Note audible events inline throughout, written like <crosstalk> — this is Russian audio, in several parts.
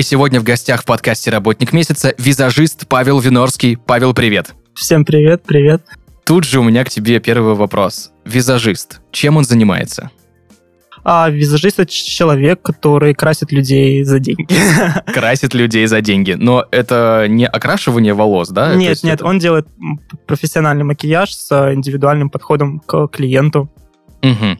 И сегодня в гостях в подкасте «Работник месяца» визажист Павел Винорский. Павел, привет! Всем привет, привет. Тут же у меня к тебе первый вопрос. Визажист. Чем он занимается? А визажист это человек, который красит людей за деньги. <laughs> Красит людей за деньги. Но это не окрашивание волос, да? Нет, нет, это- он делает профессиональный макияж с э, индивидуальным подходом к клиенту. Мгм.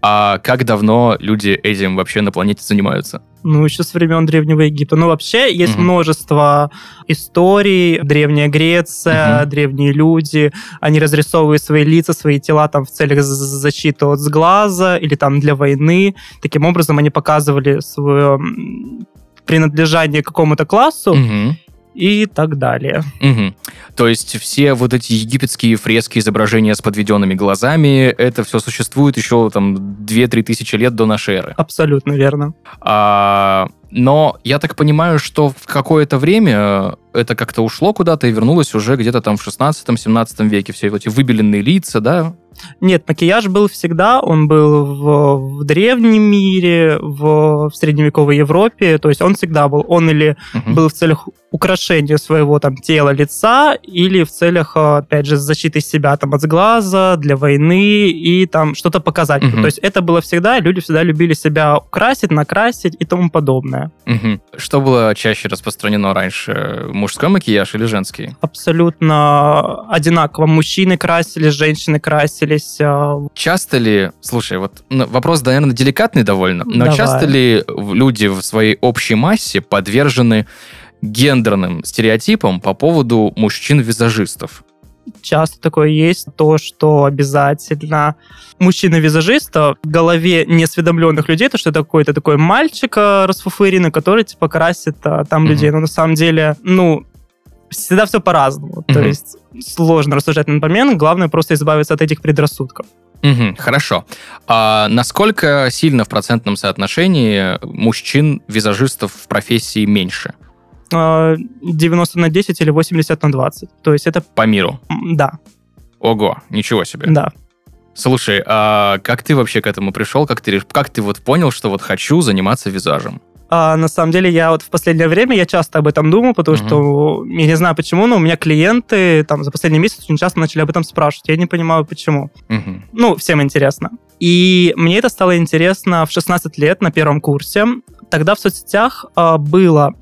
А как давно люди этим вообще на планете занимаются? Ну, еще с времен Древнего Египта. Ну, вообще, есть Мгм. множество историй. Древняя Греция, Мгм. древние люди. Они разрисовывают свои лица, свои тела там в целях защиты от сглаза или там для войны. Таким образом, они показывали свое принадлежание к какому-то классу Мгм. И так далее. Мгм. То есть все вот эти египетские фрески, изображения с подведенными глазами, это все существует еще там 2-3 тысячи лет до нашей эры. Абсолютно верно. А, но я так понимаю, что в какое-то время это как-то ушло куда-то и вернулось уже где-то там в 16-17 веке. Все эти выбеленные лица, да? Нет, макияж был всегда, он был в, в древнем мире, в, в средневековой Европе, то есть он всегда был. Он или Мгм. был в целях украшения своего там тела, лица, или в целях, э, опять же, защиты себя там от сглаза, для войны и там что-то показать. Мгм. То есть это было всегда, люди всегда любили себя украсить, накрасить и тому подобное. Мгм. Что было чаще распространено раньше? Мужской макияж или женский? Абсолютно одинаково. Мужчины красились, женщины красились. э, Часто ли, слушай, вот ну, вопрос, наверное, деликатный довольно, но Давай. часто ли люди в своей общей массе подвержены гендерным стереотипам по поводу мужчин-визажистов? часто такое есть, то, что обязательно мужчина-визажиста в голове неосведомленных людей, то, что это какой-то такой мальчик э, расфуфыренный, который, типа, красит а, там Мгм. людей. Но на самом деле, ну, всегда все по-разному. То Мгм. есть сложно рассуждать на этот момент, главное просто избавиться от этих предрассудков. Мгм, хорошо. А насколько сильно в процентном соотношении мужчин-визажистов в профессии меньше 90 на 10 или 80 на 20. То есть это, по миру? да, Ого, ничего себе. да. Слушай, а как ты вообще к этому пришел? Как ты, как ты вот понял, что вот хочу заниматься визажем? А, на самом деле, я вот в последнее время, я часто об этом думаю, потому Мгм. что, я не знаю почему, но у меня клиенты там за последний месяц очень часто начали об этом спрашивать. Я не понимаю, почему. Мгм. Ну, всем интересно. И мне это стало интересно в 16 лет на первом курсе. Тогда в соцсетях а, было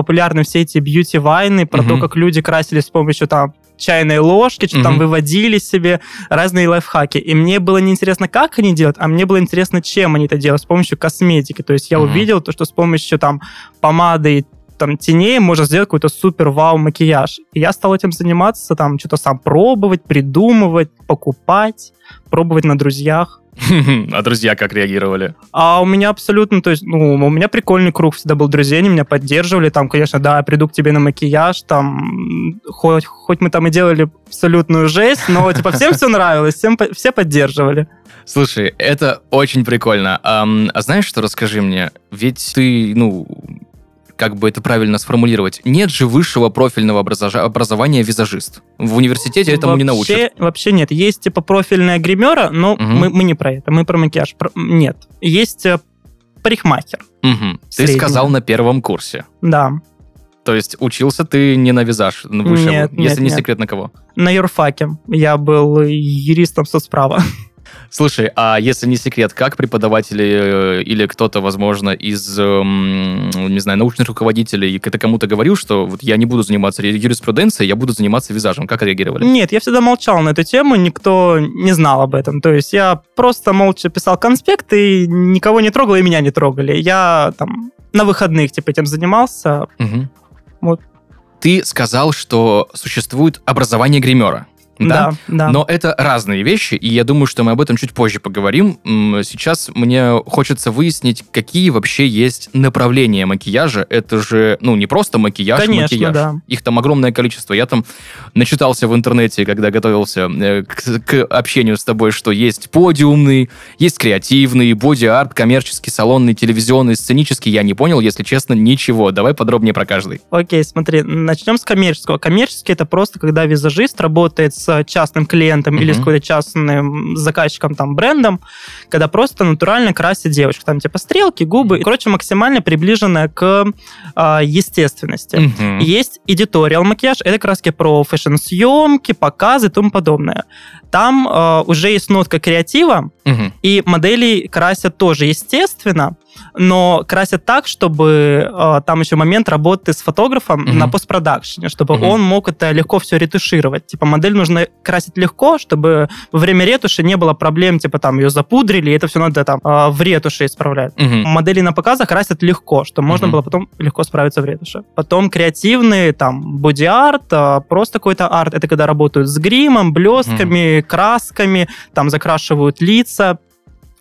популярны все эти бьюти-вайны про то, Мгм. как люди красились с помощью там чайной ложки, что там Мгм. выводили себе разные лайфхаки. И мне было не интересно, как они делают, а мне было интересно, чем они это делают, с помощью косметики. То есть я Мгм. увидел то, что с помощью там помады и там теней можно сделать какой-то супер вау макияж. И я стал этим заниматься, там что-то сам пробовать, придумывать, покупать, пробовать на друзьях. <laughs> А друзья как реагировали? А у меня абсолютно, то есть, ну, у меня прикольный круг всегда был друзей, они меня поддерживали, там, конечно, да, я приду к тебе на макияж, там, хоть, хоть мы там и делали абсолютную жесть, но, типа, всем все нравилось, всем, все поддерживали. Слушай, это очень прикольно. Ам, а знаешь, что расскажи мне? Ведь ты, ну, как бы это правильно сформулировать, нет же высшего профильного образования визажист. В университете этому не научат. Вообще, вообще нет. Есть, типа, профильная гримера, но Мгм. мы, мы не про это, мы про макияж. Про- Нет. Есть э, парикмахер, Мгм. Ты сказал на первом курсе. да. То есть учился ты не на визаж ну, высшего, Нет, если нет, не нет. секрет на кого. На юрфаке я был юристом соцправа. <laughs> Слушай, а если не секрет, как преподаватели э, или кто-то, возможно, из, эм, не знаю, научных руководителей, ты кому-то говорил, что вот я не буду заниматься юриспруденцией, я буду заниматься визажем? Как реагировали? Нет, я всегда молчал на эту тему, никто не знал об этом. То есть я просто молча писал конспект, и никого не трогал, и меня не трогали. Я там на выходных типа этим занимался. Мгм. Вот. Ты сказал, что существует образование гримера. Да, да. Но это разные вещи, и я думаю, что мы об этом чуть позже поговорим. Сейчас мне хочется выяснить, какие вообще есть направления макияжа. Это же, ну, не просто макияж, Конечно, макияж. да. Их там огромное количество. Я там начитался в интернете, когда готовился э, к, к общению с тобой, что есть подиумный, есть креативный, боди-арт, коммерческий, салонный, телевизионный, сценический. Я не понял, если честно, ничего. Давай подробнее про каждый. Окей, смотри, начнем с коммерческого. Коммерческий это просто когда визажист работает с частным клиентом или с какой-то частным заказчиком, там, брендом, когда просто натурально красит девочку. Там типа стрелки, губы. Короче, максимально приближенная к а, естественности. Мгм. Есть editorial макияж, это раз про фэшн-съемки, показы и тому подобное. Там э, уже есть нотка креатива, Мгм. и модели красят тоже естественно, но красят так, чтобы э, там еще момент работы с фотографом Мгм. на постпродакшене, чтобы Мгм. он мог это легко все ретушировать. Типа модель нужно красить легко, чтобы во время ретуши не было проблем, типа там ее запудрили, и это все надо там э, в ретуши исправлять Мгм. модели на показах красят легко, что можно Мгм. было потом легко справиться в ретуше. Потом креативные, там, боди-арт, а, просто какой-то арт. Это когда работают с гримом, блестками, красками, там закрашивают лица,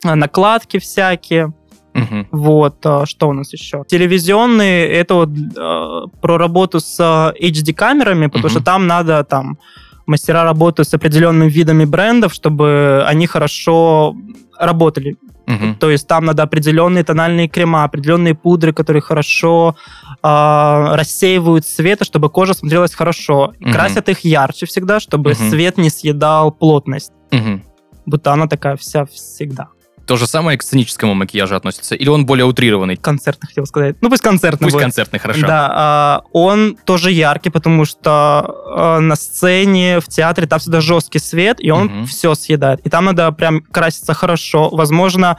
а, накладки всякие. Мгм. Вот, а, что у нас еще? Телевизионные, это вот а, про работу с а, HD-камерами, потому Мгм. что там надо там мастера работают с определенными видами брендов, чтобы они хорошо работали. Мгм. То есть там надо определенные тональные крема, определенные пудры, которые хорошо а, рассеивают свет, чтобы кожа смотрелась хорошо. Мгм. Красят их ярче всегда, чтобы Мгм. свет не съедал плотность. Мгм. Будто она такая вся всегда. То же самое к сценическому макияжу относится? Или он более утрированный? Концертный хотел сказать. Ну пусть концертный Пусть будет. концертный, хорошо. Да, а, он тоже яркий, потому что а, на сцене, в театре там всегда жесткий свет, и он Мгм. все съедает. И там надо прям краситься хорошо. Возможно,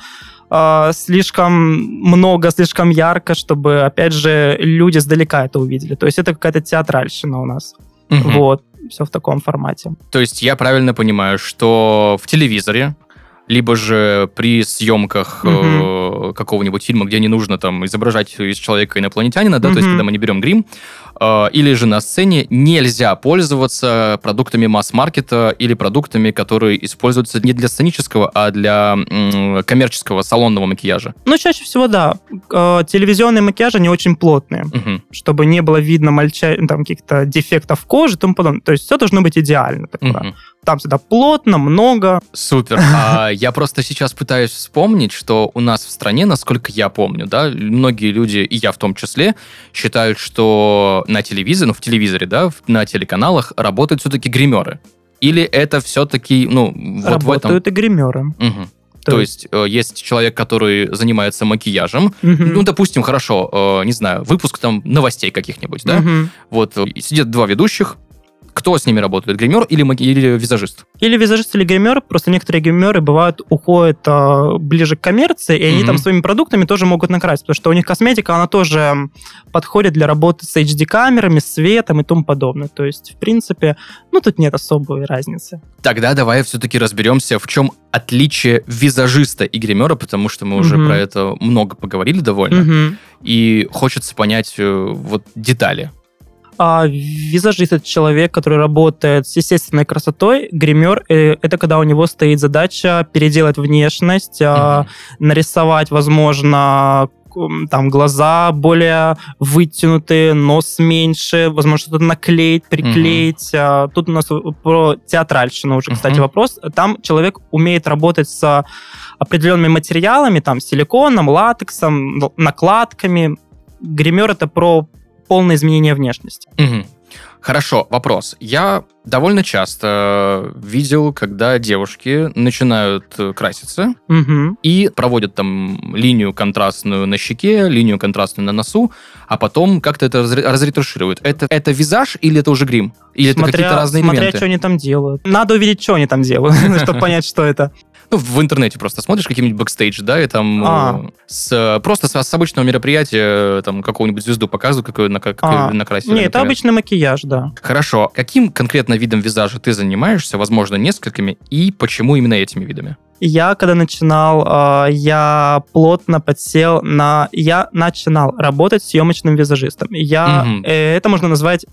а, слишком много, слишком ярко, чтобы, опять же, люди сдалека это увидели. То есть это какая-то театральщина у нас. Мгм. Вот, все в таком формате. То есть я правильно понимаю, что в телевизоре, либо же при съемках э, какого-нибудь фильма, где не нужно там изображать из человека инопланетянина, да, то есть когда мы не берем грим, или же на сцене нельзя пользоваться продуктами масс-маркета или продуктами, которые используются не для сценического, а для коммерческого салонного макияжа. Ну, чаще всего, да. Э, Телевизионные макияжи, они очень плотные. Мгм. чтобы не было видно мальча... там, каких-то дефектов кожи и тому подобное. То есть все должно быть идеально. такое. Мгм. Там всегда плотно, много. Супер. <laughs> А я просто сейчас пытаюсь вспомнить, что у нас в стране, насколько я помню, да, многие люди, и я в том числе, считают, что на телевизоре, ну, в телевизоре, да, на телеканалах работают все-таки гримеры. Или это все-таки, ну, вот в этом... Работают и гримеры. Мгм. То, есть э, есть человек, который занимается макияжем. Мгм. Ну, допустим, хорошо, э, не знаю, выпуск там новостей каких-нибудь, да? Мгм. Вот э, сидят два ведущих. Кто с ними работает? Гример или, или визажист? Или визажист, или гример. Просто некоторые гримеры бывают, уходят а, ближе к коммерции, и они Мгм. там своими продуктами тоже могут накрасить. Потому что у них косметика, она тоже подходит для работы с HD-камерами, светом и тому подобное. То есть, в принципе, ну, тут нет особой разницы. Тогда давай все-таки разберемся, в чем отличие визажиста и гримера, потому что мы уже Мгм. про это много поговорили довольно, Мгм. и хочется понять э, вот детали. А визажист это человек, который работает с естественной красотой. Гример это когда у него стоит задача переделать внешность, а, нарисовать, возможно, там глаза более вытянутые, нос меньше, возможно, что-то наклеить, приклеить. А, Тут у нас про театральщину уже, кстати, Мгм. вопрос. Там человек умеет работать с определенными материалами, там, силиконом, латексом, накладками. Грим это про полное изменение внешности. Мгм. Хорошо, вопрос. Я довольно часто видел, когда девушки начинают э, краситься Мгм. и проводят там линию контрастную на щеке, линию контрастную на носу, а потом как-то это разре- разретушируют. Это, это визаж или это уже грим? Или это какие-то разные смотря элементы? что они там делают. Надо увидеть, что они там делают, <laughs> чтобы понять, что это. Ну, в интернете просто смотришь какие-нибудь бэкстейдж, да, и там А. э, с, э, просто с, с обычного мероприятия э, там какого-нибудь звезду показывают, какую, на, как, А. накрасили. Не, это обычный макияж, да. Хорошо. Каким конкретно видом визажа ты занимаешься, возможно, несколькими, и почему именно этими видами? Я, когда начинал, а, я плотно подсел на... Я начинал работать съемочным визажистом. Я... Э, Это можно назвать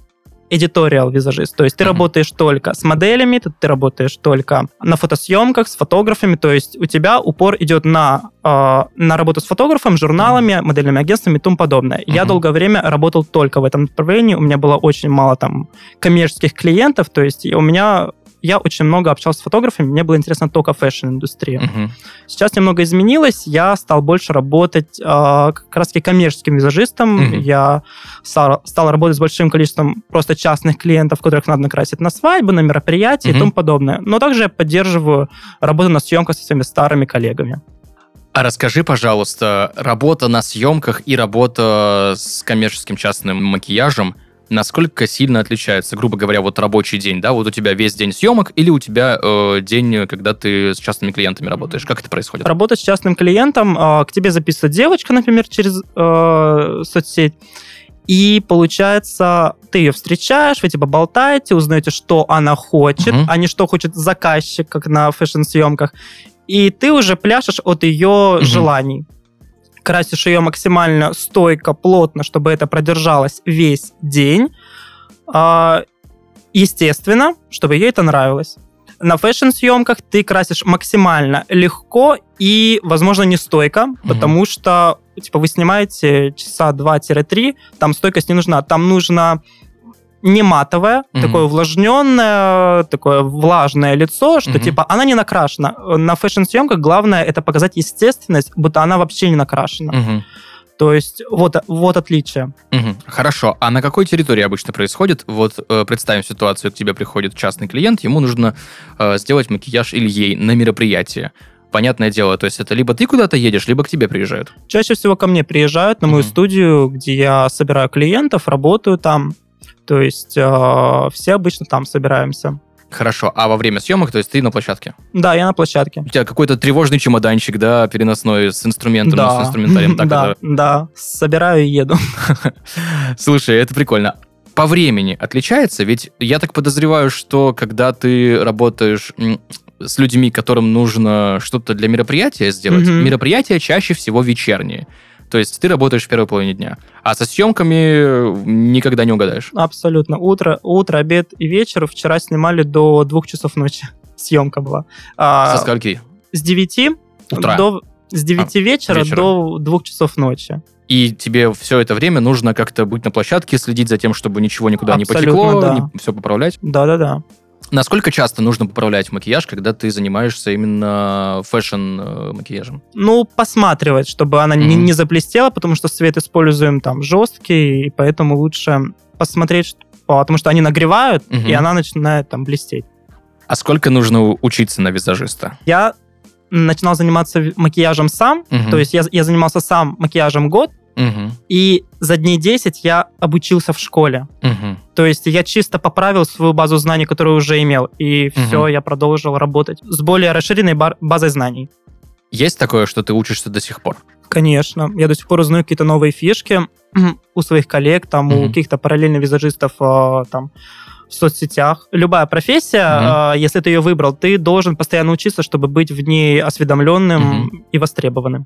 editorial визажист. То есть ты Мгм. работаешь только с моделями, ты, ты работаешь только на фотосъемках, с фотографами. То есть у тебя упор идет на, э, на работу с фотографом, журналами, модельными агентствами и тому подобное. Я Мгм. долгое время работал только в этом направлении. У меня было очень мало там коммерческих клиентов. То есть у меня я очень много общался с фотографами, мне было интересно только фэшн-индустрия. Мгм. Сейчас немного изменилось, я стал больше работать э, как раз-таки коммерческим визажистом, Мгм. я стал, стал работать с большим количеством просто частных клиентов, которых надо накрасить на свадьбы, на мероприятия Мгм. и тому подобное. Но также я поддерживаю работу на съемках со своими старыми коллегами. А расскажи, пожалуйста, работа на съемках и работа с коммерческим частным макияжем, насколько сильно отличается, грубо говоря, вот рабочий день, да, вот у тебя весь день съемок или у тебя э, день, когда ты с частными клиентами работаешь, как это происходит? Работать с частным клиентом, э, к тебе записывает девочка, например, через э, соцсеть, и получается, ты ее встречаешь, вы типа болтаете, узнаете, что она хочет, Мгм. а не что хочет заказчик, как на фэшн-съемках. И ты уже пляшешь от ее Мгм. желаний. Красишь ее максимально стойко, плотно, чтобы это продержалось весь день. А, Естественно, чтобы ей это нравилось. На фэшн-съемках ты красишь максимально легко и, возможно, не стойко, потому что, типа, вы снимаете часа 2-3, там стойкость не нужна. Там нужно не матовое, Мгм. такое увлажненное, такое влажное лицо, что, Мгм. типа, она не накрашена. На фэшн-съемках главное это показать естественность, будто она вообще не накрашена. Мгм. То есть вот, вот отличие. Мгм. Хорошо. А на какой территории обычно происходит? Вот э, представим ситуацию, к тебе приходит частный клиент, ему нужно э, сделать макияж или ей на мероприятие. Понятное дело, то есть это либо ты куда-то едешь, либо к тебе приезжают. Чаще всего ко мне приезжают на мою Мгм. студию, где я собираю клиентов, работаю там. То есть э, все обычно там собираемся. Хорошо. А во время съемок, то есть ты на площадке? Да, я на площадке. У тебя какой-то тревожный чемоданчик, да, переносной с инструментами, да. с инструментарием. Так <laughs> да, это- да. Собираю и еду. <laughs> Слушай, это прикольно. По времени отличается? Ведь я так подозреваю, что когда ты работаешь с людьми, которым нужно что-то для мероприятия сделать, Мгм. мероприятия чаще всего вечерние. То есть ты работаешь в первой половине дня. А со съемками э, никогда не угадаешь. Абсолютно. Утро, утро, обед и вечер. Вчера снимали до двух часов ночи. <laughs> Съемка была. А, Со скольки? с 9 Утра. А, до с 9 вечера, вечера. до двух часов ночи. И тебе все это время нужно как-то быть на площадке, следить за тем, чтобы ничего никуда не Абсолютно, потекло, да. все поправлять. Да-да-да. Насколько часто нужно поправлять макияж, когда ты занимаешься именно фэшн-макияжем? Ну, посматривать, чтобы она не, Мгм. не заблестела, потому что свет используем там жесткий, и поэтому лучше посмотреть, потому что они нагревают, Мгм. и она начинает там блестеть. А сколько нужно учиться на визажиста? Я начинал заниматься макияжем сам, Мгм. то есть я, я занимался сам макияжем год, Мгм. и за дней 10 я обучился в школе. Мгм. То есть я чисто поправил свою базу знаний, которую уже имел, и Мгм. все, я продолжил работать с более расширенной базой знаний. Есть такое, что ты учишься до сих пор? Конечно. Я до сих пор узнаю какие-то новые фишки <clears throat> у своих коллег, там, у Мгм. каких-то параллельных визажистов э, там, в соцсетях. Любая профессия, э, если ты ее выбрал, ты должен постоянно учиться, чтобы быть в ней осведомленным и востребованным.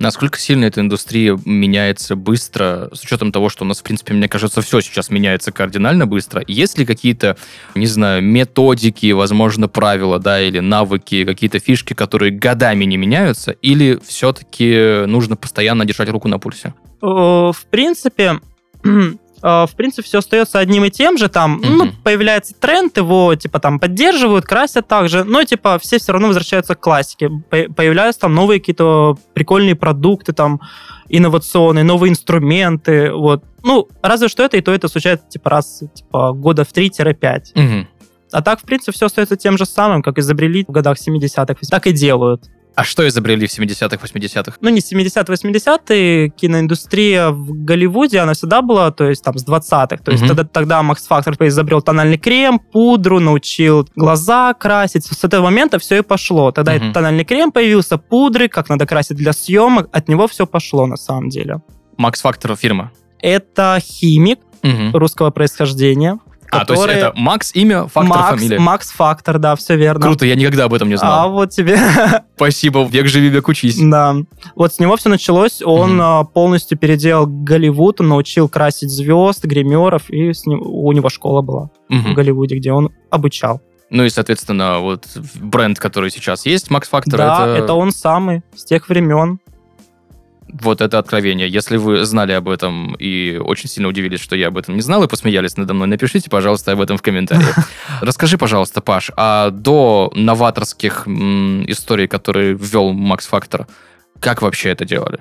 Насколько сильно эта индустрия меняется быстро, с учетом того, что у нас, в принципе, мне кажется, все сейчас меняется кардинально быстро. Есть ли какие-то, не знаю, методики, возможно, правила, да, или навыки, какие-то фишки, которые годами не меняются, или все-таки нужно постоянно держать руку на пульсе? В принципе, <clears throat> в принципе, все остается одним и тем же. Там, ну, Мгм. появляется тренд, его, типа, там, поддерживают, красят так же. Но, типа, все все равно возвращаются к классике. По- Появляются там новые какие-то прикольные продукты, там, инновационные, новые инструменты, вот. Ну, разве что это и то это случается, типа, раз, типа, года в 3-5. Мгм. А так, в принципе, все остается тем же самым, как изобрели в годах 70-х. Так и делают. А что изобрели в 70-х, 80-х? ну, не 70-80-е, киноиндустрия в Голливуде, она всегда была, то есть там с 20-х. То есть Мгм. тогда, тогда Макс Фактор изобрел тональный крем, пудру, научил глаза красить. С этого момента все и пошло. Тогда и тональный крем появился, пудры, как надо красить для съемок. От него все пошло на самом деле. Макс Фактор фирма. Это химик Мгм. русского происхождения, А, то есть которые- это Макс, имя, фактор, Макс, фамилия. Макс Фактор, да, все верно. Круто, я никогда об этом не А знал. вот тебе, <laughs> Спасибо, век живи, век учись. да. Вот с него все началось. Он а, полностью переделал Голливуд, он научил красить звезд, гримеров, и с ним- у него школа была в Мгм. Голливуде, где он обучал. Ну и, соответственно, вот бренд, который сейчас есть, Макс Фактор, да, это, это он самый, с тех времен. Вот это откровение. Если вы знали об этом и очень сильно удивились, что я об этом не знал и посмеялись надо мной, напишите, пожалуйста, об этом в комментариях. <laughs> Расскажи, пожалуйста, Паш, а до новаторских историй, которые ввел Макс Фактор, как вообще это делали?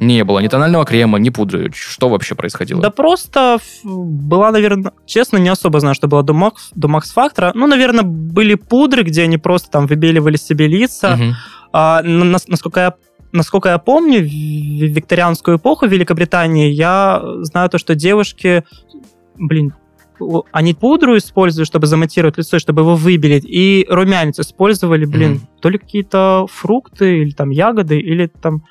Не было ни тонального крема, ни пудры. Что вообще происходило? Да просто была, наверное, честно, не особо знаю, что было до Макс, до Макс Фактора. Ну, наверное, были пудры, где они просто там выбеливали себе лица. Мгм. А, на- нас- насколько я насколько я помню, в викторианскую эпоху в Великобритании я знаю то, что девушки, блин, они пудру используют, чтобы заматировать лицо, чтобы его выбелить, и румянец использовали, блин, Мгм. то ли какие-то фрукты, или там ягоды, или там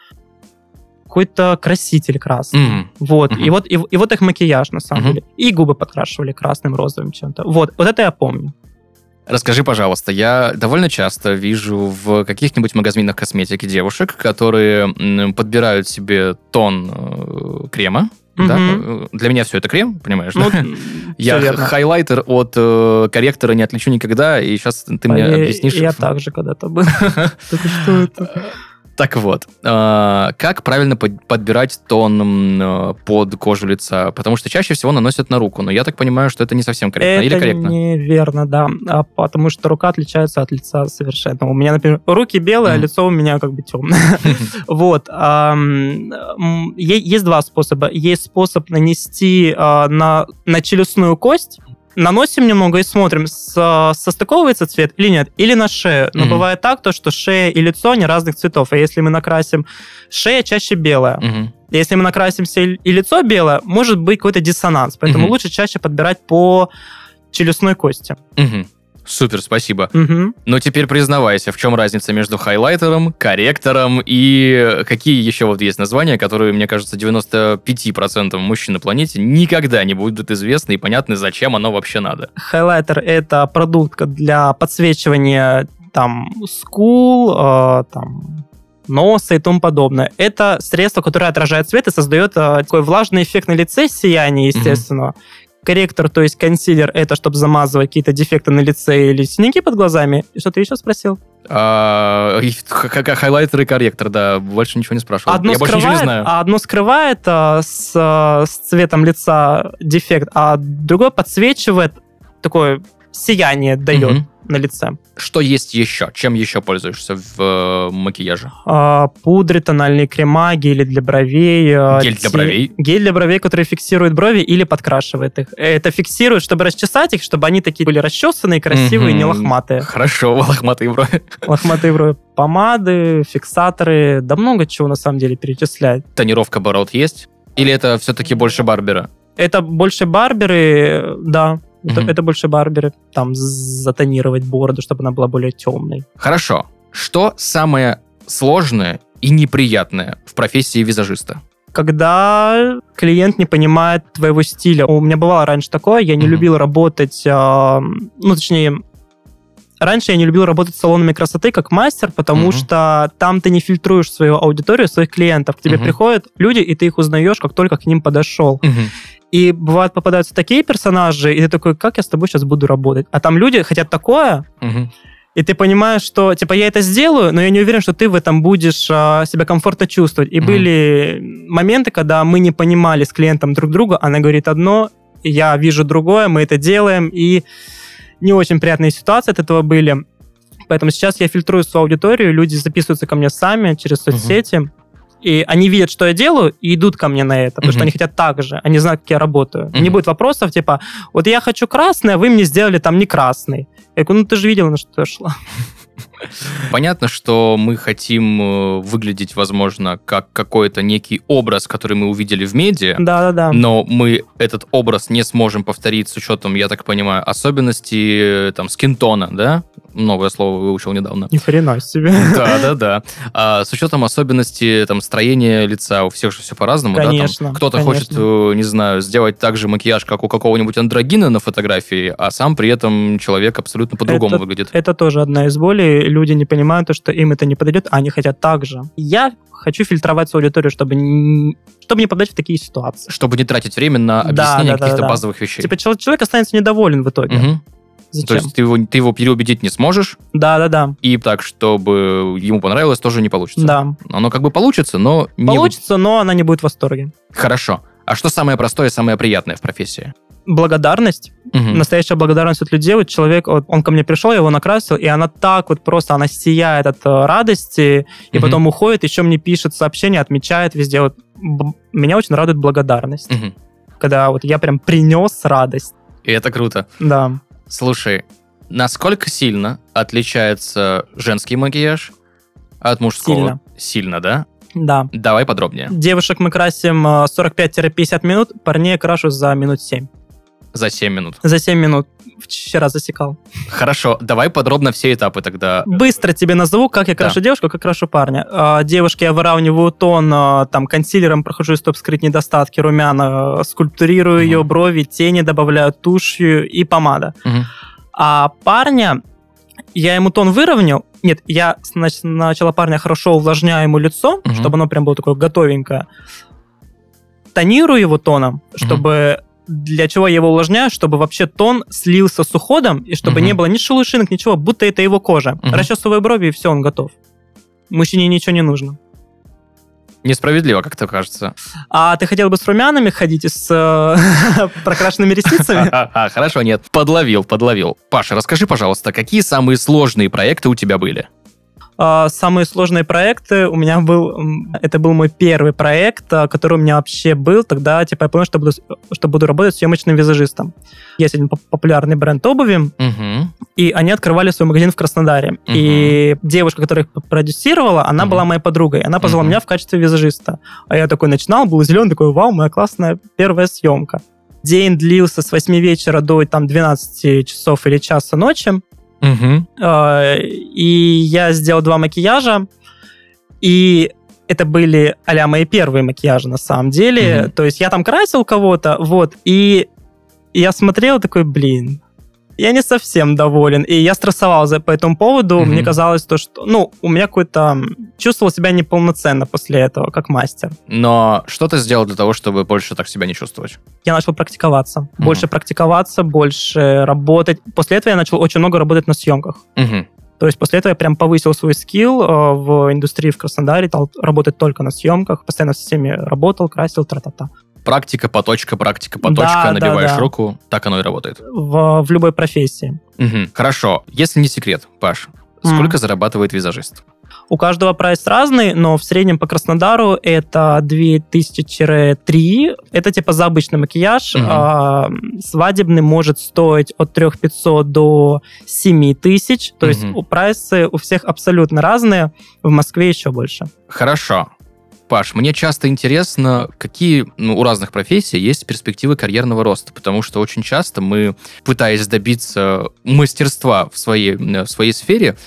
какой-то краситель красный. Мгм. Вот, Мгм. и вот, и, и вот их макияж, на самом Мгм. деле. И губы подкрашивали красным, розовым чем-то. Вот, вот это я помню. Расскажи, пожалуйста, я довольно часто вижу в каких-нибудь магазинах косметики девушек, которые подбирают себе тон э, крема. Да? Э, Для меня все это крем, понимаешь? Ну, да? <laughs> Я верно. хайлайтер от э, корректора не отличу никогда, и сейчас ты мне Поверь, объяснишь. Я также когда-то был. <laughs> Только что это? Так вот, э, как правильно под- подбирать тон э, под кожу лица? Потому что чаще всего наносят на руку, но я так понимаю, что это не совсем корректно. Или Это корректно? неверно, да. А потому что рука отличается от лица совершенно. У меня, например, руки белые, а лицо у меня как бы темное. <laughs> Вот. Есть два способа. Есть способ нанести а, на челюстную кость, наносим немного и смотрим, со- состыковывается цвет или нет, или на шею. Но Мгм. бывает так, то, что шея и лицо, они разных цветов. А если мы накрасим... Шея чаще белая. Мгм. Если мы накрасимся и лицо белое, может быть какой-то диссонанс. Поэтому Мгм. лучше чаще подбирать по челюстной кости. Мгм. Супер, спасибо. Мгм. Ну, теперь признавайся, в чем разница между хайлайтером, корректором и какие еще вот есть названия, которые, мне кажется, 95% мужчин на планете никогда не будут известны и понятны, зачем оно вообще надо. Хайлайтер — это продукт для подсвечивания там скул, э, там носа и тому подобное. Это средство, которое отражает свет и создает э, такой влажный эффект на лице, сияние, естественно. Корректор, то есть консилер, это чтобы замазывать какие-то дефекты на лице или синяки под глазами. И что ты еще спросил? А, хайлайтер и корректор, да, больше ничего не спрашивал. Одно Я больше ничего не скрывает, знаю. а одно скрывает а, с, а, с цветом лица дефект, а другое подсвечивает такое сияние дает Мгм. на лице. Что есть еще? Чем еще пользуешься в э, макияже? А, пудры, тональные крема, гели для бровей. а, Гель для те- бровей? Гель для бровей, который фиксирует брови или подкрашивает их. Это фиксирует, чтобы расчесать их, чтобы они такие были расчесанные, красивые, не Мгм. лохматые. Хорошо, <laughs> лохматые брови. Лохматые брови. Помады, фиксаторы, да много чего на самом деле перечислять. Тонировка бород есть? Или это все-таки больше Барбера? Это больше барберы, да. Это, Мгм. это больше барберы. Там затонировать бороду, чтобы она была более темной. Хорошо. Что самое сложное и неприятное в профессии визажиста? Когда клиент не понимает твоего стиля. У меня бывало раньше такое, я не Мгм. любил работать, а, ну, точнее, раньше я не любил работать с салонами красоты как мастер, потому Мгм. что там ты не фильтруешь свою аудиторию, своих клиентов. К тебе Мгм. приходят люди, и ты их узнаешь, как только к ним подошел. Мгм. И бывают попадаются такие персонажи, и ты такой, как я с тобой сейчас буду работать? А там люди хотят такое, Мгм. и ты понимаешь, что, типа, я это сделаю, но я не уверен, что ты в этом будешь а, себя комфортно чувствовать. И Мгм. были моменты, когда мы не понимали с клиентом друг друга, она говорит одно, я вижу другое, мы это делаем, и не очень приятные ситуации от этого были. Поэтому сейчас я фильтрую свою аудиторию, люди записываются ко мне сами через соцсети, и они видят, что я делаю, и идут ко мне на это, потому что Мгм. они хотят так же, они знают, как я работаю. Не Мгм. будет вопросов, типа, вот я хочу красный, а вы мне сделали там не красный. Я говорю, ну ты же видела, на что я шла. Понятно, что мы хотим э, выглядеть, возможно, как какой-то некий образ, который мы увидели в медиа, Да-да-да. но мы этот образ не сможем повторить с учетом, я так понимаю, особенностей э, там скинтона, да? Новое слово выучил недавно. Ни хрена себе. <laughs> Да, да, да. А с учетом особенностей там строения лица, у всех же все по-разному, да? Конечно, Кто-то конечно. хочет, э, не знаю, сделать так же макияж, как у какого-нибудь андрогина на фотографии, а сам при этом человек абсолютно по-другому Это- выглядит. Это тоже одна из болей. Люди не понимают, то, что им это не подойдет, а они хотят так же. Я хочу фильтровать свою аудиторию, чтобы, н- чтобы не попадать в такие ситуации. Чтобы не тратить время на Да, объяснение да, да, каких-то да. базовых вещей. Типа чел- человек останется недоволен в итоге. Мгм. То Зачем? есть ты его, ты его переубедить не сможешь, Да, да, да. и так, чтобы ему понравилось, тоже не получится. Да. Оно как бы получится, но не... Получится, но она не будет в восторге. Хорошо. А что самое простое и самое приятное в профессии? Благодарность. Мгм. Настоящая благодарность от людей. Вот человек, вот он ко мне пришел, я его накрасил, и она так вот просто, она сияет от э, радости, и Мгм. потом уходит, еще мне пишет сообщения, отмечает везде. Вот меня очень радует благодарность. Мгм. Когда вот я прям принес радость. И это круто. Да. Слушай, насколько сильно отличается женский макияж от мужского? Сильно. Сильно, да? Да. Давай подробнее. Девушек мы красим э, 45-50 минут, парней крашу за минут 7. За 7 минут. За 7 минут. Вчера засекал. Хорошо, давай подробно все этапы тогда. Быстро тебе назову, как я Да. крашу девушку, как крашу парня. А, Девушке я выравниваю тон, а, там, консилером прохожу, чтобы скрыть недостатки румяна, скульптурирую Мгм. ее брови, тени добавляю, тушью и помада. Мгм. А парня, я ему тон выровнял. Нет, я значит, сначала парня хорошо увлажняю ему лицо, Мгм. чтобы оно прям было такое готовенькое. Тонирую его тоном, чтобы... Для чего я его увлажняю? Чтобы вообще тон слился с уходом, и чтобы Мгм. не было ни шелушинок, ничего, будто это его кожа. Мгм. Расчесываю брови, и все, он готов. Мужчине ничего не нужно. Несправедливо, как-то кажется. А ты хотел бы с румянами ходить и с э, <laughs> прокрашенными ресницами? <laughs> А, Хорошо, нет. Подловил, подловил. Паша, расскажи, пожалуйста, какие самые сложные проекты у тебя были? А, Самые сложные проекты у меня был... Это был мой первый проект, а, который у меня вообще был. Тогда, типа, я понял, что буду, что буду работать съемочным визажистом. Есть один поп- популярный бренд обуви, Мгм. и они открывали свой магазин в Краснодаре. И девушка, которая их продюсировала, она Мгм. была моей подругой. Она позвала Мгм. меня в качестве визажиста. А я такой начинал, был зеленый, такой, вау, моя классная первая съемка. День длился с 8 вечера до там, 12 часов или часа ночи. Э, И я сделал два макияжа. И это были а мои первые макияжи на самом деле. Мгм. То есть я там красил кого-то, вот, и я смотрел такой, блин, я не совсем доволен. И я стрессовал за, по этому поводу. Мгм. Мне казалось, то, что, ну, у меня какой-то... Чувствовал себя неполноценно после этого, как мастер. Но что ты сделал для того, чтобы больше так себя не чувствовать? Я начал практиковаться. Мгм. Больше практиковаться, больше работать. После этого я начал очень много работать на съемках. Мгм. То есть после этого я прям повысил свой скилл э, в индустрии в Краснодаре, стал работать только на съемках, постоянно в системе работал, красил, тра-та-та. Практика, поточка, практика, поточка, Да, да, набиваешь да. руку, так оно и работает. В, в любой профессии. Мгм. Хорошо. Если не секрет, Паш, сколько зарабатывает визажист? У каждого прайс разный, но в среднем по Краснодару это 2000-3. Это типа за обычный макияж. Мгм. А, свадебный может стоить от 3500 до 7000. То есть Мгм. у прайсы у всех абсолютно разные. В Москве еще больше. Хорошо. Паш, мне часто интересно, какие ну, у разных профессий есть перспективы карьерного роста, потому что очень часто мы, пытаясь добиться мастерства в своей, э, в своей сфере,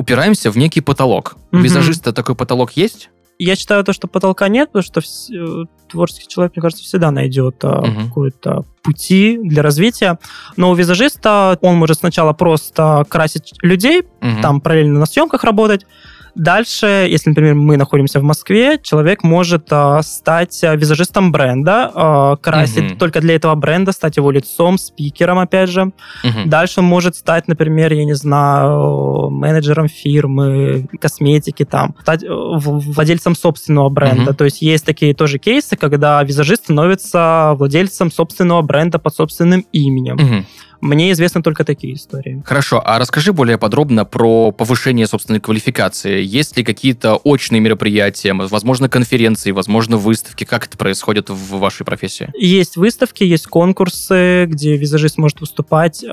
упираемся в некий потолок. У Мгм. визажиста такой потолок есть? Я считаю то, что потолка нет, потому что э, творческий человек, мне кажется, всегда найдет а, Мгм. какой-то пути для развития. Но у визажиста он может сначала просто красить людей, Мгм. там параллельно на съемках работать. Дальше, если, например, мы находимся в Москве, человек может а, стать а, визажистом бренда, а, красить Мгм. только для этого бренда, стать его лицом, спикером, опять же. Мгм. Дальше он может стать, например, я не знаю, менеджером фирмы, косметики там, стать э, владельцем собственного бренда. Мгм. То есть есть такие тоже кейсы, когда визажист становится владельцем собственного бренда под собственным именем. Мгм. Мне известны только такие истории. Хорошо, а расскажи более подробно про повышение собственной квалификации. Есть ли какие-то очные мероприятия, возможно, конференции, возможно, выставки? Как это происходит в вашей профессии? Есть выставки, есть конкурсы, где визажист может выступать.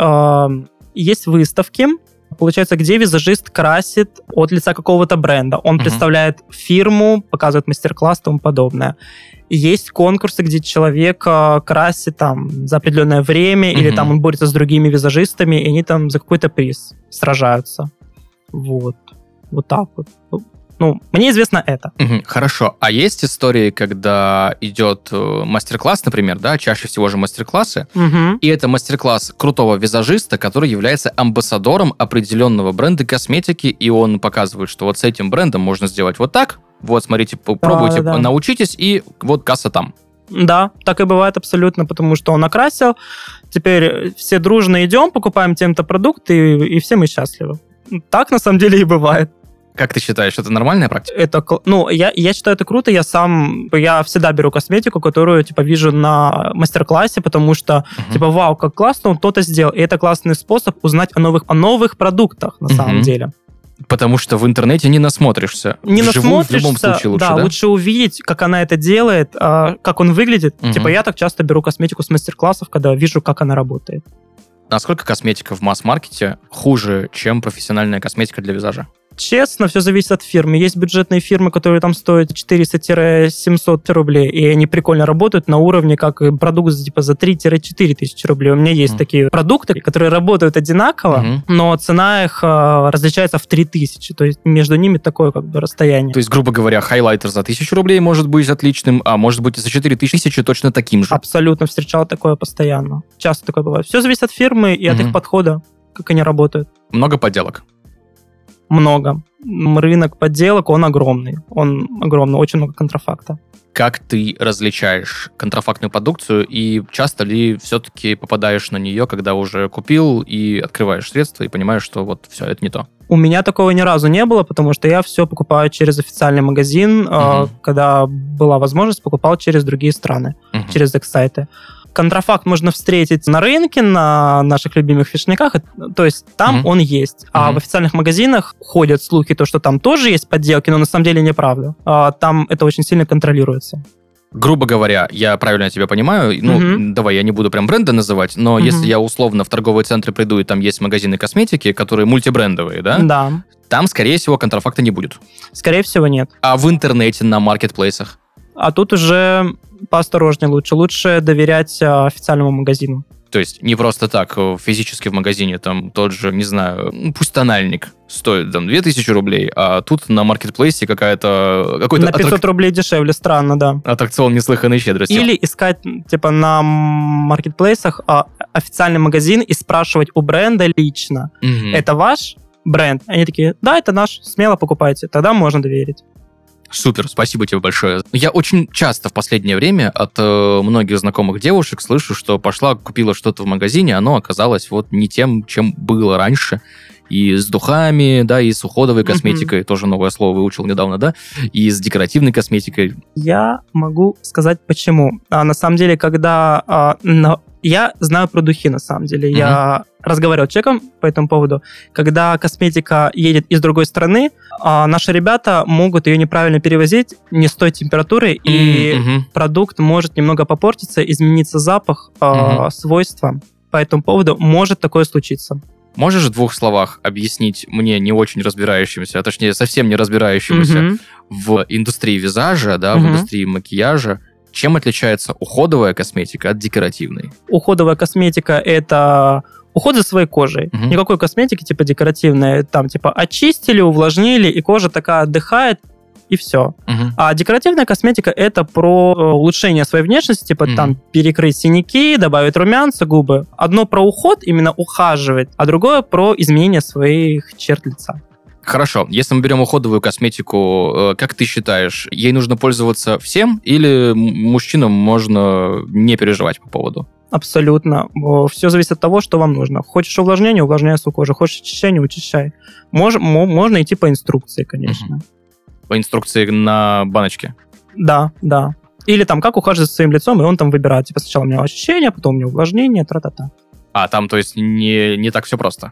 Есть выставки, Получается, где визажист красит от лица какого-то бренда. Он Мгм. представляет фирму, показывает мастер-класс и тому подобное. Есть конкурсы, где человек красит там за определенное время, или Мгм. там он борется с другими визажистами, и они там за какой-то приз сражаются. Вот. Вот так вот. Ну, мне известно это. Мгм, Хорошо. А есть истории, когда идет э, мастер-класс, например, да, чаще всего же мастер-классы, Мгм. и это мастер-класс крутого визажиста, который является амбассадором определенного бренда косметики, и он показывает, что вот с этим брендом можно сделать вот так, вот, смотрите, п- пробуйте, да, да. научитесь, и вот касса там. Да, так и бывает абсолютно, потому что он окрасил. Теперь все дружно идем, покупаем тем-то продукт, и, и все мы счастливы. Так на самом деле и бывает. Как ты считаешь, это нормальная практика? Это, ну, я, я считаю это круто. Я сам, я всегда беру косметику, которую, типа, вижу на мастер-классе, потому что, Мгм. типа, вау, как классно он то-то сделал. И это классный способ узнать о новых, о новых продуктах, на самом Мгм. деле. Потому что в интернете не насмотришься. Не Вживую насмотришься, в любом случае лучше, да, да? лучше увидеть, как она это делает, а, как он выглядит. Мгм. Типа, я так часто беру косметику с мастер-классов, когда вижу, как она работает. Насколько косметика в масс-маркете хуже, чем профессиональная косметика для визажа? Честно, все зависит от фирмы. Есть бюджетные фирмы, которые там стоят 400-700 рублей, и они прикольно работают на уровне, как продукт типа за 3-4 тысячи рублей. У меня есть Мгм. такие продукты, которые работают одинаково, Мгм. но цена их э, различается в 3000. То есть между ними такое как бы расстояние. То есть, грубо говоря, хайлайтер за 1000 рублей может быть отличным, а может быть и за 4000 точно таким же. Абсолютно встречал такое постоянно. Часто такое бывает. Все зависит от фирмы и от Мгм. их подхода, как они работают. Много подделок. Много. Рынок подделок, он огромный. Он огромный, очень много контрафакта. Как ты различаешь контрафактную продукцию и часто ли все-таки попадаешь на нее, когда уже купил и открываешь средства и понимаешь, что вот все, это не то? У меня такого ни разу не было, потому что я все покупаю через официальный магазин. Мгм. Когда была возможность, покупал через другие страны, Мгм. через их сайты. Контрафакт можно встретить на рынке, на наших любимых фишниках, э, то есть там Мгм. он есть. А Мгм. в официальных магазинах ходят слухи, то, что там тоже есть подделки, но на самом деле неправда. А, Там это очень сильно контролируется. Грубо говоря, я правильно тебя понимаю, ну, Мгм. давай, я не буду прям бренды называть, но Мгм. если я условно в торговые центры приду, и там есть магазины косметики, которые мультибрендовые, да, Да. там, скорее всего, контрафакта не будет. Скорее всего, нет. А в интернете, на маркетплейсах? А тут уже поосторожнее лучше. Лучше доверять а, официальному магазину. То есть не просто так э, физически в магазине, там тот же, не знаю, пусть тональник стоит там 2000 рублей, а тут на маркетплейсе какая-то какой-то На 500 рублей дешевле, странно, да. аттракцион неслыханной щедрости. Или искать, типа, на маркетплейсах а, официальный магазин и спрашивать у бренда лично, Мгм. это ваш бренд? Они такие, да, это наш, смело покупайте, тогда можно доверить. Супер, спасибо тебе большое. Я очень часто в последнее время от э, многих знакомых девушек слышу, что пошла, купила что-то в магазине, оно оказалось вот не тем, чем было раньше. И с духами, да, и с уходовой косметикой, тоже новое слово выучил недавно, да, и с декоративной косметикой. Я могу сказать почему. А, на самом деле, когда... а, на- Я знаю про духи, на самом деле. Я разговаривал с человеком по этому поводу. Когда косметика едет из другой страны, а, наши ребята могут ее неправильно перевозить не с той температурой, и Мгм. продукт может немного попортиться, измениться запах, а, Мгм. свойства. По этому поводу может такое случиться. Можешь в двух словах объяснить мне, не очень разбирающимся, а точнее совсем не разбирающимся Мгм. в индустрии визажа, да, в Мгм. индустрии макияжа, чем отличается уходовая косметика от декоративной? Уходовая косметика – это уход за своей кожей. Мгм. Никакой косметики типа декоративной. Там типа очистили, увлажнили, и кожа такая отдыхает, и все. Мгм. А декоративная косметика это про улучшение своей внешности, типа Мгм. там перекрыть синяки, добавить румянца, губы. Одно про уход, именно ухаживать, а другое про изменение своих черт лица. Хорошо, если мы берем уходовую косметику, э, как ты считаешь, ей нужно пользоваться всем или мужчинам можно не переживать по поводу? Абсолютно. Все зависит от того, что вам нужно. Хочешь увлажнение, увлажняй свою кожу. Хочешь очищение, учащай. Мож, мо- можно идти по инструкции, конечно. По инструкции на баночке. Да, да. Или там, как ухаживать за своим лицом, и он там выбирает, типа, сначала у меня очищение, потом у меня увлажнение, тра-та-та. А, там, то есть, не, не так все просто.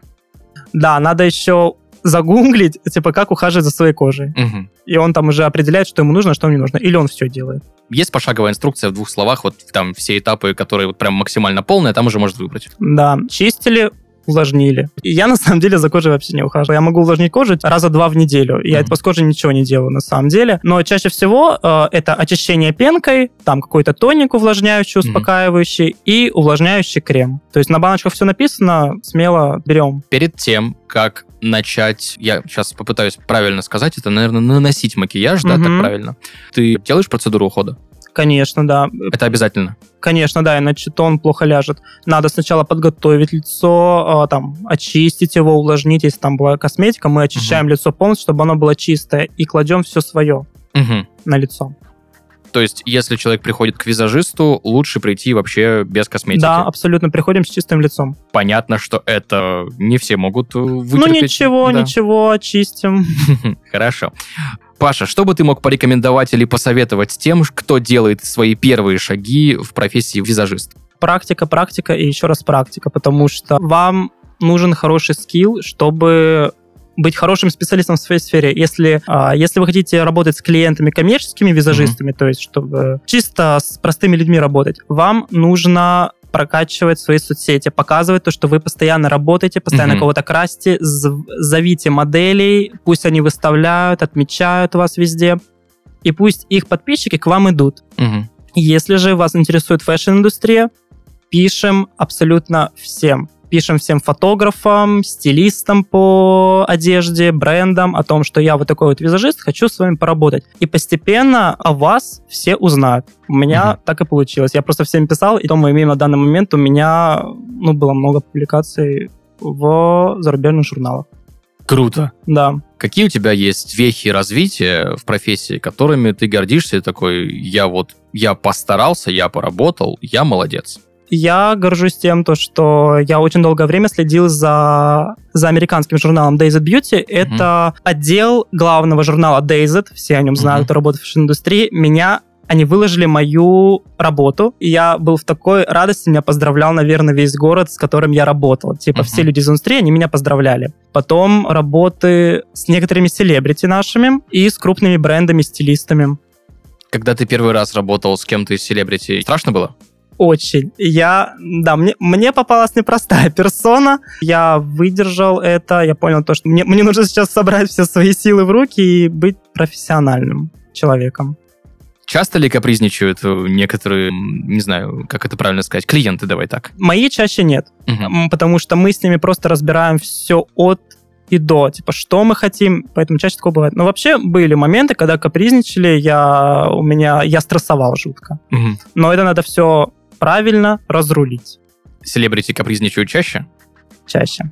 Да, надо еще загуглить, типа, как ухаживать за своей кожей. Мгм. И он там уже определяет, что ему нужно, а что ему не нужно. Или он все делает. Есть пошаговая инструкция в двух словах, вот там все этапы, которые вот прям максимально полные, там уже может выбрать. Да, чистили, увлажнили. И я, на самом деле, за кожей вообще не ухаживаю. Я могу увлажнить кожу раза два в неделю. Я Мгм. с кожей ничего не делаю, на самом деле. Но чаще всего э, это очищение пенкой, там какой-то тоник увлажняющий, успокаивающий и увлажняющий крем. То есть на баночках все написано, смело берем. Перед тем, как начать, я сейчас попытаюсь правильно сказать, это, наверное, наносить макияж, да, так правильно? Ты делаешь процедуру ухода? Конечно, да. Это обязательно. Конечно, да, иначе тон плохо ляжет. Надо сначала подготовить лицо, а, там, очистить его, увлажнить. Если там была косметика, мы очищаем лицо полностью, чтобы оно было чистое, и кладем все свое Мгм. на лицо. То есть, если человек приходит к визажисту, лучше прийти вообще без косметики. Да, абсолютно. Приходим с чистым лицом. Понятно, что это не все могут э, Ну вытерпеть. ничего, Да. ничего, очистим. <laughs> Хорошо. Паша, что бы ты мог порекомендовать или посоветовать тем, кто делает свои первые шаги в профессии визажист? Практика, практика и еще раз практика, потому что вам нужен хороший скилл, чтобы быть хорошим специалистом в своей сфере. Если, а, если вы хотите работать с клиентами коммерческими визажистами, то есть чтобы чисто с простыми людьми работать, вам нужно прокачивать свои соцсети, показывать то, что вы постоянно работаете, постоянно Мгм. кого-то красите, зовите моделей, пусть они выставляют, отмечают вас везде, и пусть их подписчики к вам идут. Мгм. Если же вас интересует фэшн-индустрия, пишем абсолютно всем. Пишем всем фотографам, стилистам по одежде, брендам о том, что я вот такой вот визажист, хочу с вами поработать. И постепенно о вас все узнают. У меня Мгм. так и получилось. Я просто всем писал, и то мы имеем на данный момент, у меня ну, было много публикаций в зарубежных журналах. Круто. Да. Какие у тебя есть вехи развития в профессии, которыми ты гордишься такой, я вот, я постарался, я поработал, я молодец. Я горжусь тем, то, что я очень долгое время следил за, за американским журналом Dazed Beauty. Это отдел главного журнала Dazed. Все о нем знают, Мгм. кто работает в фэшн-индустрии. Меня они выложили мою работу, и я был в такой радости, меня поздравлял, наверное, весь город, с которым я работал. Типа, Мгм. все люди из индустрии, они меня поздравляли. Потом работы с некоторыми селебрити нашими и с крупными брендами, стилистами. Когда ты первый раз работал с кем-то из селебрити, страшно было? Очень. Я, да, мне, мне попалась непростая <laughs> персона. Я выдержал это, я понял то, что мне, мне нужно сейчас собрать все свои силы в руки и быть профессиональным человеком. Часто ли капризничают э, некоторые, не знаю, как это правильно сказать, клиенты, давай так? Мои чаще нет. М, потому что мы с ними просто разбираем все от и до, типа, что мы хотим, поэтому чаще такое бывает. Но вообще были моменты, когда капризничали, я, у меня, я стрессовал жутко. Мгм. Но это надо все правильно разрулить Селебрити капризничают чаще? чаще.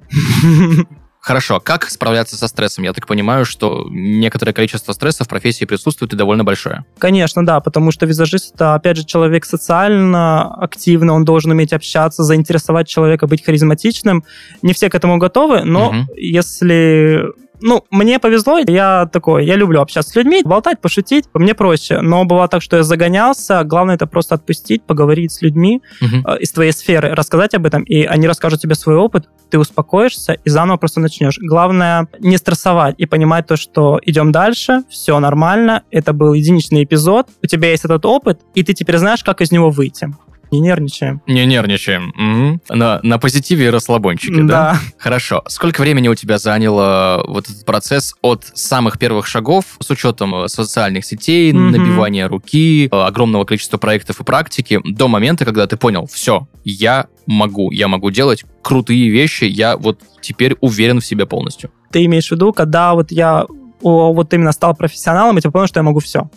Хорошо, как справляться со стрессом? Я так понимаю, что некоторое количество стресса в профессии присутствует и довольно большое. Конечно, да, потому что визажист это, опять же, человек социально активный, он должен уметь общаться, заинтересовать человека, быть харизматичным. Не все к этому готовы, но Мгм. если... Ну, мне повезло, я такой, я люблю общаться с людьми, болтать, пошутить, мне проще. Но бывало так, что я загонялся, главное это просто отпустить, поговорить с людьми Мгм. э, из твоей сферы, рассказать об этом, и они расскажут тебе свой опыт, ты успокоишься и заново просто начнешь. Главное не стрессовать и понимать то, что идем дальше, все нормально, это был единичный эпизод, у тебя есть этот опыт, и ты теперь знаешь, как из него выйти. Не нервничаем. Не нервничаем. Мгм. На, на позитиве и расслабончике, да? Да. Хорошо. Сколько времени у тебя заняло вот этот процесс от самых первых шагов с учетом э, социальных сетей, Мгм. набивания руки, э, огромного количества проектов и практики, до момента, когда ты понял, все, я могу, я могу делать крутые вещи, я вот теперь уверен в себе полностью. Ты имеешь в виду, когда вот я вот именно стал профессионалом, и типа понял, что я могу все.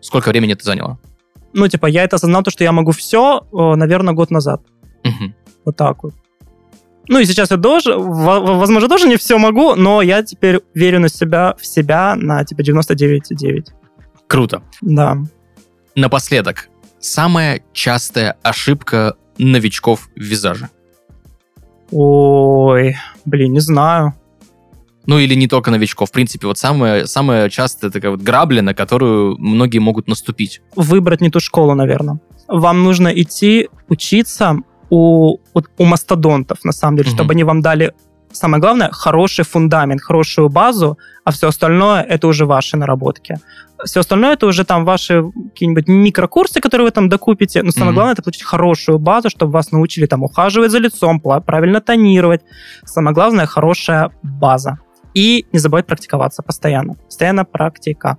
Сколько времени это заняло? Ну, типа, я это осознал, то, что я могу все, наверное, год назад. Мгм. Вот так вот. Ну и сейчас я тоже, во- во- возможно, тоже не все могу, но я теперь верю на себя, в себя на типа 99,9. Круто. Да. Напоследок, самая частая ошибка новичков в визаже. Ой, блин, не знаю. Ну или не только новичков. В принципе, вот самое, самое частое такая вот грабля, на которую многие могут наступить. Выбрать не ту школу, наверное. Вам нужно идти учиться у, у мастодонтов, на самом деле, Мгм. чтобы они вам дали самое главное, хороший фундамент, хорошую базу, а все остальное это уже ваши наработки. Все остальное это уже там ваши какие-нибудь микрокурсы, которые вы там докупите. Но самое Мгм. главное это получить хорошую базу, чтобы вас научили там ухаживать за лицом, правильно тонировать. Самое главное хорошая база. И не забывать практиковаться постоянно. Постоянно практика.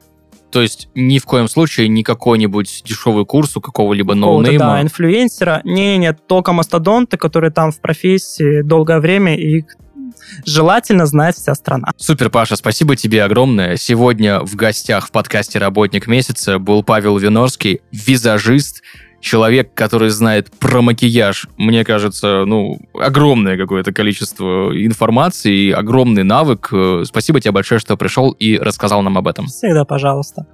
То есть ни в коем случае не какой-нибудь дешевый курс у какого-либо ноунейма. да, инфлюенсера. Не-не, только мастодонты, которые там в профессии долгое время, и их желательно знает вся страна. Супер, Паша, спасибо тебе огромное. Сегодня в гостях в подкасте «Работник месяца» был Павел Винорский, визажист, человек, который знает про макияж, мне кажется, ну, огромное какое-то количество информации и огромный навык. Э, Спасибо тебе большое, что пришел и рассказал нам об этом. Всегда, пожалуйста.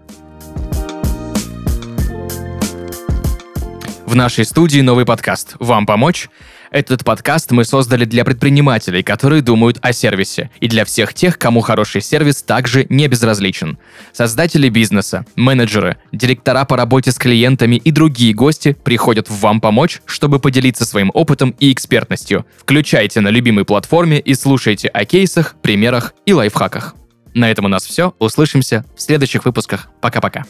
В нашей студии новый подкаст «Вам помочь?». Этот подкаст мы создали для предпринимателей, которые думают о сервисе, и для всех тех, кому хороший сервис также не безразличен. Создатели бизнеса, менеджеры, директора по работе с клиентами и другие гости приходят «Вам помочь?», чтобы поделиться своим опытом и экспертностью. Включайте на любимой платформе и слушайте о кейсах, примерах и лайфхаках. На этом у нас все. Услышимся в следующих выпусках. Пока-пока.